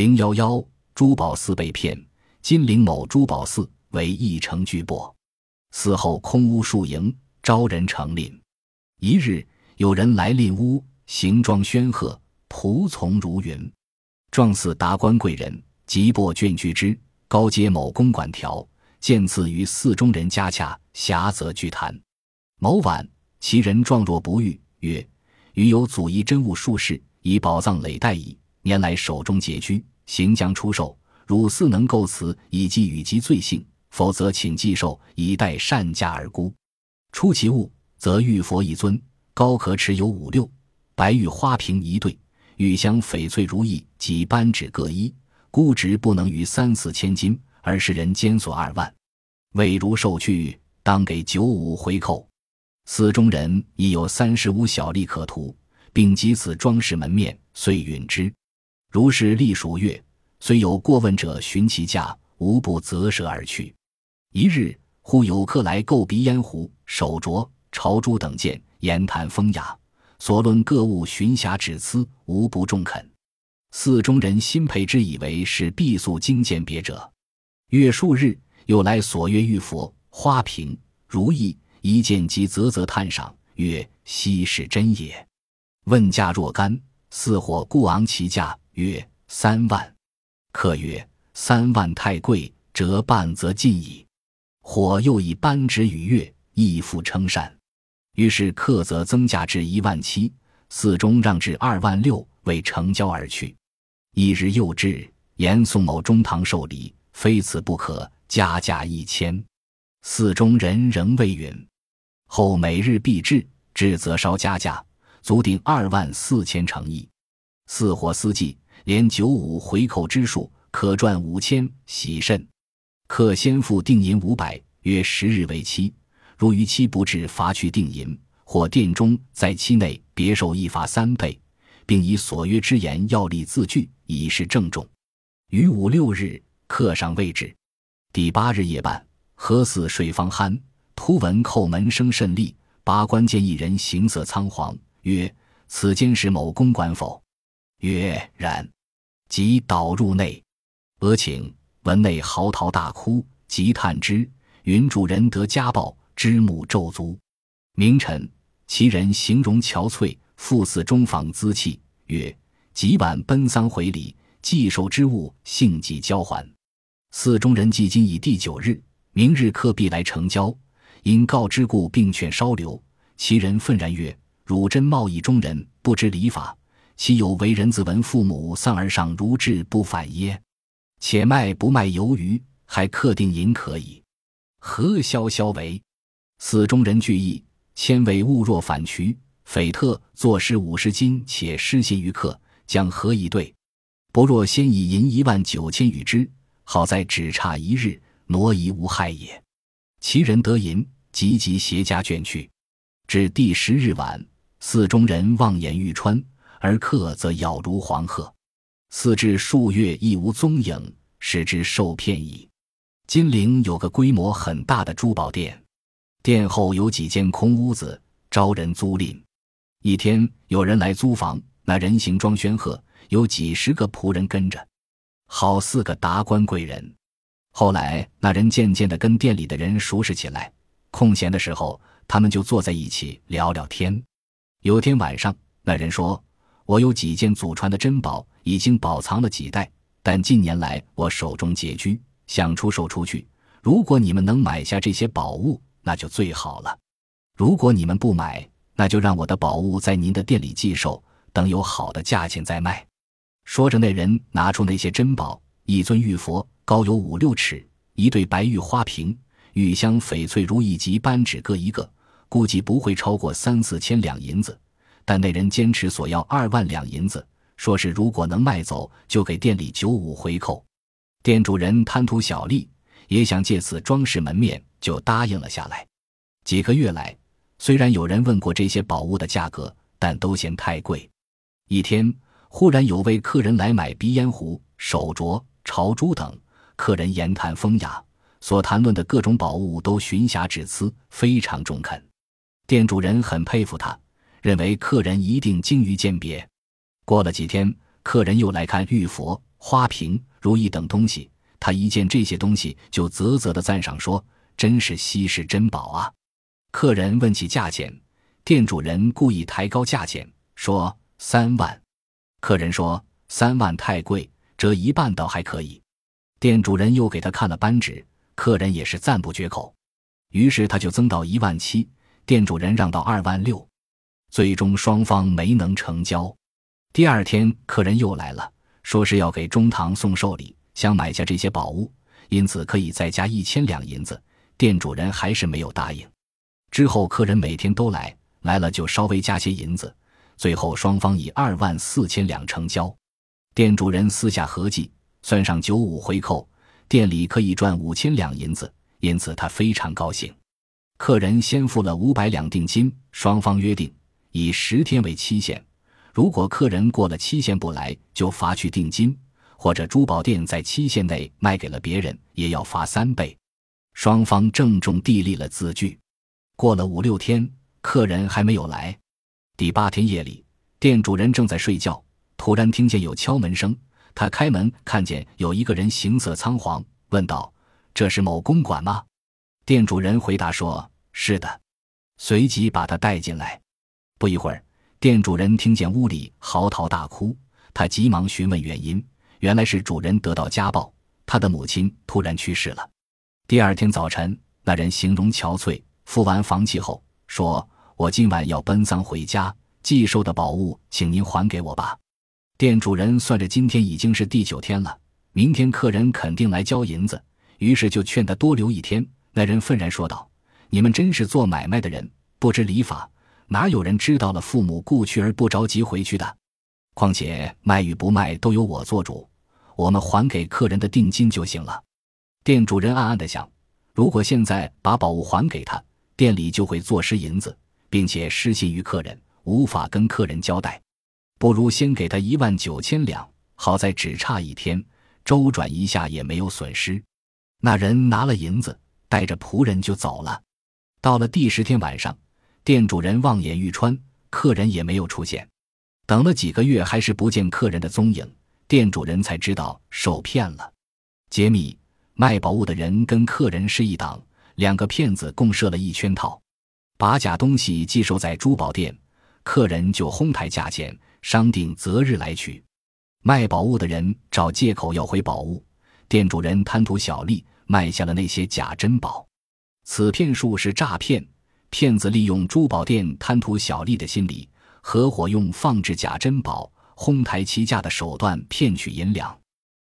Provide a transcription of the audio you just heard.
零幺幺，珠宝寺被骗，金陵某珠宝寺为一城巨擘，寺后空屋数营，招人成赁。一日，有人来赁屋，行装轩赫，仆从如云，状似达官贵人，即拨卷居之。高阶某公管条，见次于寺中人家洽，狭则具谈。某晚，其人状若不遇，曰：“余有祖遗珍物数事，以宝藏累代矣。年来手中拮据，行将出售。汝似能构辞，以及与其罪性；否则，请寄售，以待善价而沽。出其物，则玉佛一尊，高可尺有五六；白玉花瓶一对，玉香翡翠如意及扳指各一。”估值不能逾三四千金，而是人间所二万，未如受去，当给九五回扣。寺中人已有三十五小利可图，并及此装饰门面，遂允之。如是历数月，虽有过问者询其价，无不择舍而去。一日，忽有客来购鼻烟壶、手镯、朝珠等件，言谈风雅，所论各物寻瑕指疵，无不中肯。寺中人心佩之，以为是必素精鉴别者。月数日，又来索约玉佛、花瓶、如意一件，即啧啧叹赏，曰：“稀是真也。”问价若干，似火故昂其价，曰：“三万。”客曰：“三万太贵，折半则尽矣。”火又以扳指与月，亦复称善。于是客则增价至一万七，寺中让至二万六，为成交而去。一日又至，言宋某中堂受礼，非此不可，加价一千。寺中人仍未允。后每日必至，至则稍加价，足顶二万四千乘意。四火司计连九五回扣之数，可赚五千，喜甚。客先付定银五百，约十日为期。如逾期不至，罚去定银，或店中在期内别受一罚三倍。并以所约之言要立字据，以示郑重。于五六日，客上未至。第八日夜半，何似睡方酣，突闻叩门声甚厉。拔关见一人，形色仓皇，曰：“此间是某公馆否？”曰：“然。”即导入内，俄顷闻内嚎啕大哭，即叹之。云主人得家暴，知母骤足。明晨，其人形容憔悴。复寺中访资气，曰：“即晚奔丧回礼，寄受之物，性即交还。”寺中人既今已第九日，明日客必来成交，因告之故，并劝稍留。其人愤然曰：“汝真贸易中人，不知礼法，岂有为人子闻父母丧而上如至不反耶？且卖不卖鱿鱼，还客定银可以，何萧萧为？”寺中人惧意，千为物若反渠。匪特作诗五十金，且失信于客，将何以对？不若先以银一万九千与之，好在只差一日，挪移无害也。其人得银，急急携家卷去。至第十日晚，寺中人望眼欲穿，而客则杳如黄鹤。四至数月亦无踪影，使之受骗矣。金陵有个规模很大的珠宝店，店后有几间空屋子，招人租赁。一天，有人来租房，那人行装轩赫，有几十个仆人跟着，好似个达官贵人。后来，那人渐渐的跟店里的人熟识起来，空闲的时候，他们就坐在一起聊聊天。有天晚上，那人说：“我有几件祖传的珍宝，已经保藏了几代，但近年来我手中拮据，想出售出去。如果你们能买下这些宝物，那就最好了。如果你们不买，”那就让我的宝物在您的店里寄售，等有好的价钱再卖。说着，那人拿出那些珍宝：一尊玉佛，高有五六尺；一对白玉花瓶，玉香翡翠如意及扳指各一个，估计不会超过三四千两银子。但那人坚持索要二万两银子，说是如果能卖走，就给店里九五回扣。店主人贪图小利，也想借此装饰门面，就答应了下来。几个月来。虽然有人问过这些宝物的价格，但都嫌太贵。一天，忽然有位客人来买鼻烟壶、手镯、朝珠等，客人言谈风雅，所谈论的各种宝物都寻瑕指疵，非常中肯。店主人很佩服他，认为客人一定精于鉴别。过了几天，客人又来看玉佛、花瓶、如意等东西。他一见这些东西，就啧啧的赞赏说：“真是稀世珍宝啊！”客人问起价钱，店主人故意抬高价钱，说三万。客人说三万太贵，折一半倒还可以。店主人又给他看了扳指，客人也是赞不绝口。于是他就增到一万七，店主人让到二万六，最终双方没能成交。第二天，客人又来了，说是要给中堂送寿礼，想买下这些宝物，因此可以再加一千两银子。店主人还是没有答应。之后，客人每天都来，来了就稍微加些银子，最后双方以二万四千两成交。店主人私下合计，算上九五回扣，店里可以赚五千两银子，因此他非常高兴。客人先付了五百两定金，双方约定以十天为期限，如果客人过了期限不来，就罚去定金，或者珠宝店在期限内卖给了别人，也要罚三倍。双方郑重地立了字据。过了五六天，客人还没有来。第八天夜里，店主人正在睡觉，突然听见有敲门声。他开门，看见有一个人形色仓皇，问道：“这是某公馆吗？”店主人回答说：“是的。”随即把他带进来。不一会儿，店主人听见屋里嚎啕大哭，他急忙询问原因，原来是主人得到家暴，他的母亲突然去世了。第二天早晨，那人形容憔悴。付完房契后，说：“我今晚要奔丧回家，寄售的宝物，请您还给我吧。”店主人算着今天已经是第九天了，明天客人肯定来交银子，于是就劝他多留一天。那人愤然说道：“你们真是做买卖的人，不知礼法，哪有人知道了父母故去而不着急回去的？况且卖与不卖都由我做主，我们还给客人的定金就行了。”店主人暗暗的想：如果现在把宝物还给他，店里就会坐失银子，并且失信于客人，无法跟客人交代。不如先给他一万九千两，好在只差一天，周转一下也没有损失。那人拿了银子，带着仆人就走了。到了第十天晚上，店主人望眼欲穿，客人也没有出现。等了几个月，还是不见客人的踪影，店主人才知道受骗了。揭秘：卖宝物的人跟客人是一党。两个骗子共设了一圈套，把假东西寄售在珠宝店，客人就哄抬价钱，商定择日来取。卖宝物的人找借口要回宝物，店主人贪图小利，卖下了那些假珍宝。此骗术是诈骗，骗子利用珠宝店贪图小利的心理，合伙用放置假珍宝、哄抬其价的手段骗取银两。